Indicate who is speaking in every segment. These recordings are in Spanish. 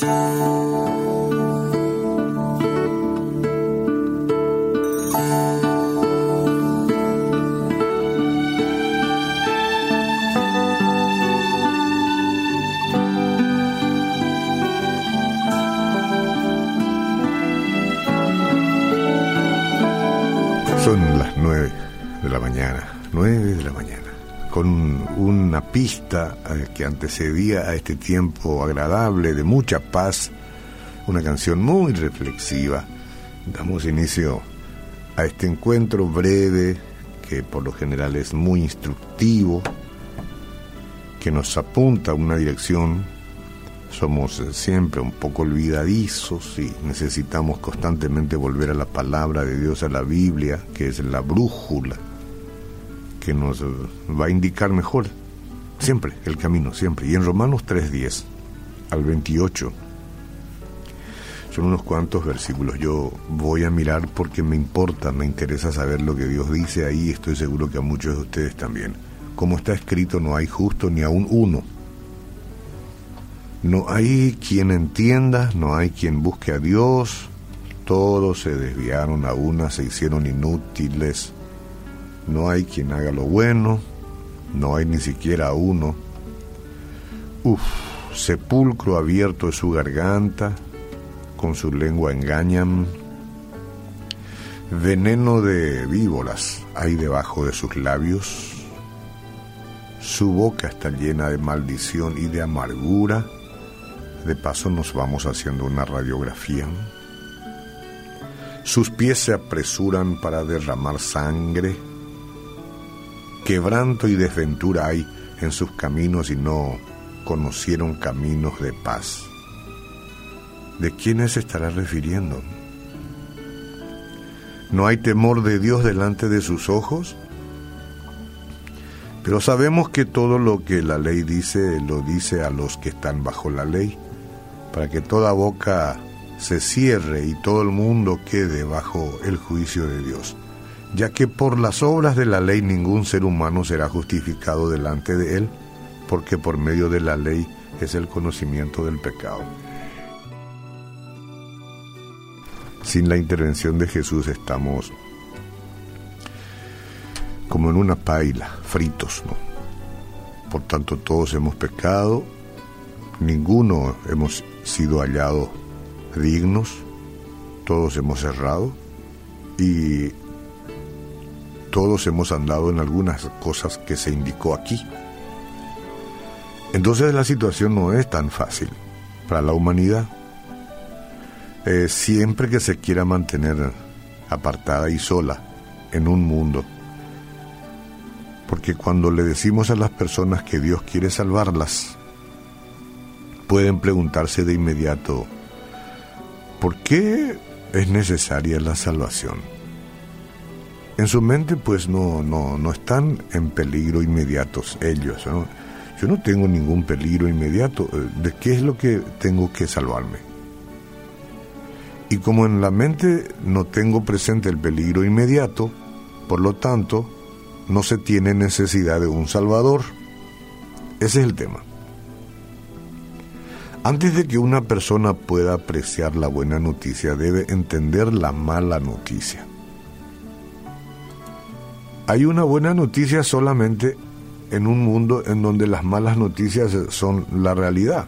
Speaker 1: Son las nueve de la mañana, nueve de la mañana, con una pista eh, que antecedía a este tiempo agradable de mucha paz, una canción muy reflexiva. Damos inicio a este encuentro breve que por lo general es muy instructivo, que nos apunta a una dirección somos siempre un poco olvidadizos y necesitamos constantemente volver a la palabra de Dios, a la Biblia, que es la brújula que nos va a indicar mejor siempre el camino, siempre. Y en Romanos 3.10 al 28 son unos cuantos versículos. Yo voy a mirar porque me importa, me interesa saber lo que Dios dice ahí. Estoy seguro que a muchos de ustedes también. Como está escrito, no hay justo ni aún uno no hay quien entienda, no hay quien busque a Dios, todos se desviaron a una, se hicieron inútiles, no hay quien haga lo bueno, no hay ni siquiera uno. Uf, sepulcro abierto es su garganta, con su lengua engañan. Veneno de víboras hay debajo de sus labios. Su boca está llena de maldición y de amargura de paso nos vamos haciendo una radiografía. Sus pies se apresuran para derramar sangre. Quebranto y desventura hay en sus caminos y no conocieron caminos de paz. ¿De quiénes se estará refiriendo? ¿No hay temor de Dios delante de sus ojos? Pero sabemos que todo lo que la ley dice lo dice a los que están bajo la ley para que toda boca se cierre y todo el mundo quede bajo el juicio de Dios, ya que por las obras de la ley ningún ser humano será justificado delante de él, porque por medio de la ley es el conocimiento del pecado. Sin la intervención de Jesús estamos como en una paila, fritos, ¿no? Por tanto, todos hemos pecado, ninguno hemos sido hallados dignos, todos hemos errado y todos hemos andado en algunas cosas que se indicó aquí. Entonces la situación no es tan fácil para la humanidad. Eh, siempre que se quiera mantener apartada y sola en un mundo, porque cuando le decimos a las personas que Dios quiere salvarlas, pueden preguntarse de inmediato, ¿por qué es necesaria la salvación? En su mente pues no, no, no están en peligro inmediatos ellos. Yo no tengo ningún peligro inmediato. ¿De qué es lo que tengo que salvarme? Y como en la mente no tengo presente el peligro inmediato, por lo tanto, no se tiene necesidad de un Salvador. Ese es el tema. Antes de que una persona pueda apreciar la buena noticia, debe entender la mala noticia. Hay una buena noticia solamente en un mundo en donde las malas noticias son la realidad.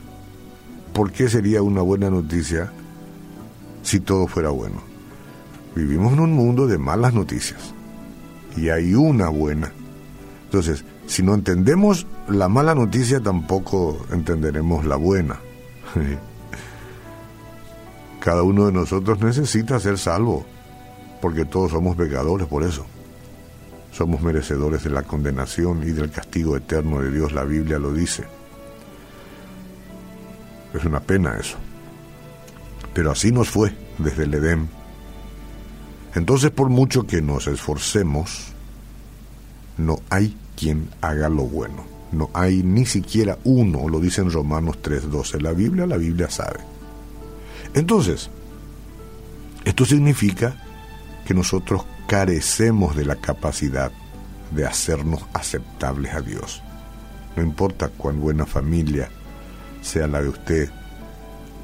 Speaker 1: ¿Por qué sería una buena noticia si todo fuera bueno? Vivimos en un mundo de malas noticias y hay una buena. Entonces, si no entendemos la mala noticia, tampoco entenderemos la buena. Cada uno de nosotros necesita ser salvo, porque todos somos pecadores por eso. Somos merecedores de la condenación y del castigo eterno de Dios, la Biblia lo dice. Es una pena eso. Pero así nos fue desde el Edén. Entonces, por mucho que nos esforcemos, no hay quien haga lo bueno. No hay ni siquiera uno, lo dice en Romanos 3:12. La Biblia, la Biblia sabe. Entonces, esto significa que nosotros carecemos de la capacidad de hacernos aceptables a Dios. No importa cuán buena familia sea la de usted,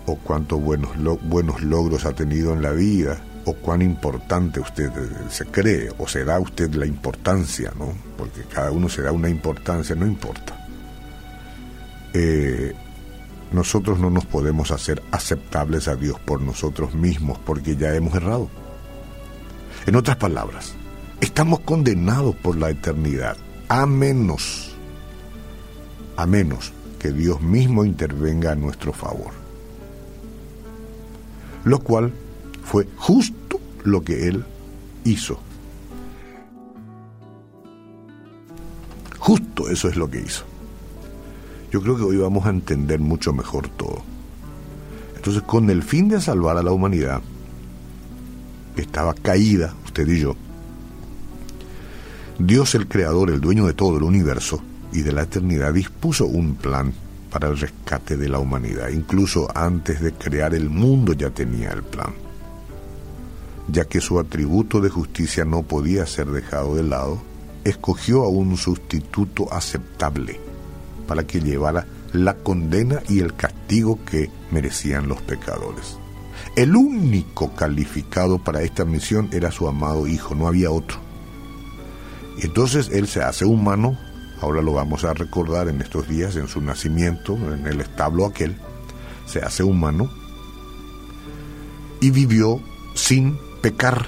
Speaker 1: o cuántos buenos, buenos logros ha tenido en la vida, o cuán importante usted eh, se cree, o se da usted la importancia, ¿no? Porque cada uno se da una importancia, no importa. Eh, nosotros no nos podemos hacer aceptables a Dios por nosotros mismos porque ya hemos errado. En otras palabras, estamos condenados por la eternidad, a menos, a menos que Dios mismo intervenga a nuestro favor. Lo cual fue justo lo que Él hizo. Justo eso es lo que hizo. Yo creo que hoy vamos a entender mucho mejor todo. Entonces, con el fin de salvar a la humanidad, que estaba caída, usted y yo, Dios el Creador, el dueño de todo el universo y de la eternidad, dispuso un plan para el rescate de la humanidad. Incluso antes de crear el mundo ya tenía el plan. Ya que su atributo de justicia no podía ser dejado de lado, escogió a un sustituto aceptable para que llevara la condena y el castigo que merecían los pecadores. El único calificado para esta misión era su amado Hijo, no había otro. Entonces Él se hace humano, ahora lo vamos a recordar en estos días, en su nacimiento, en el establo aquel, se hace humano y vivió sin pecar.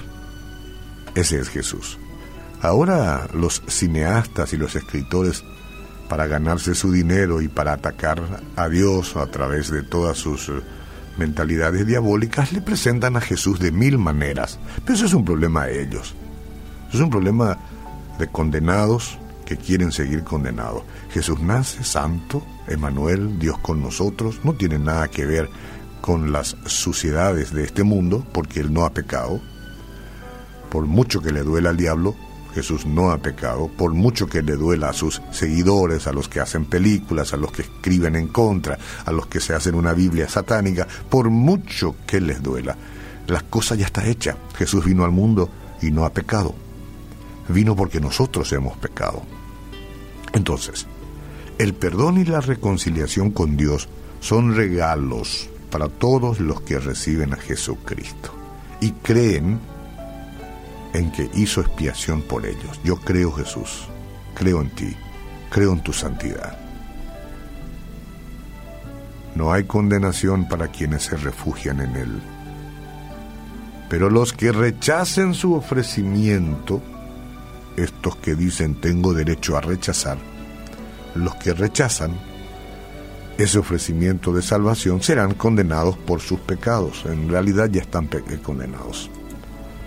Speaker 1: Ese es Jesús. Ahora los cineastas y los escritores para ganarse su dinero y para atacar a Dios a través de todas sus eh, mentalidades diabólicas, le presentan a Jesús de mil maneras. Pero eso es un problema de ellos. Es un problema de condenados que quieren seguir condenados. Jesús nace santo, Emanuel, Dios con nosotros, no tiene nada que ver con las suciedades de este mundo, porque Él no ha pecado. Por mucho que le duela al diablo, Jesús no ha pecado, por mucho que le duela a sus seguidores, a los que hacen películas, a los que escriben en contra, a los que se hacen una Biblia satánica, por mucho que les duela. La cosa ya está hecha. Jesús vino al mundo y no ha pecado. Vino porque nosotros hemos pecado. Entonces, el perdón y la reconciliación con Dios son regalos para todos los que reciben a Jesucristo y creen en que hizo expiación por ellos. Yo creo Jesús, creo en ti, creo en tu santidad. No hay condenación para quienes se refugian en Él. Pero los que rechacen su ofrecimiento, estos que dicen tengo derecho a rechazar, los que rechazan ese ofrecimiento de salvación serán condenados por sus pecados. En realidad ya están condenados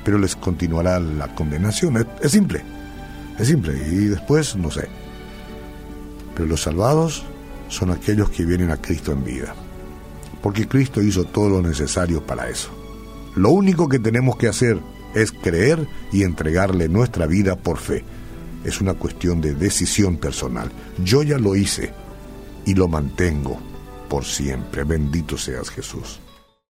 Speaker 1: pero les continuará la condenación. Es, simple, es simple. Y después, no sé. Pero los salvados son aquellos que vienen a Cristo en vida. Porque Cristo hizo todo lo necesario para eso. Lo único que tenemos que hacer es creer y entregarle nuestra vida por fe. Es una cuestión de decisión personal. Yo ya lo hice y lo mantengo por siempre. Bendito seas Jesús.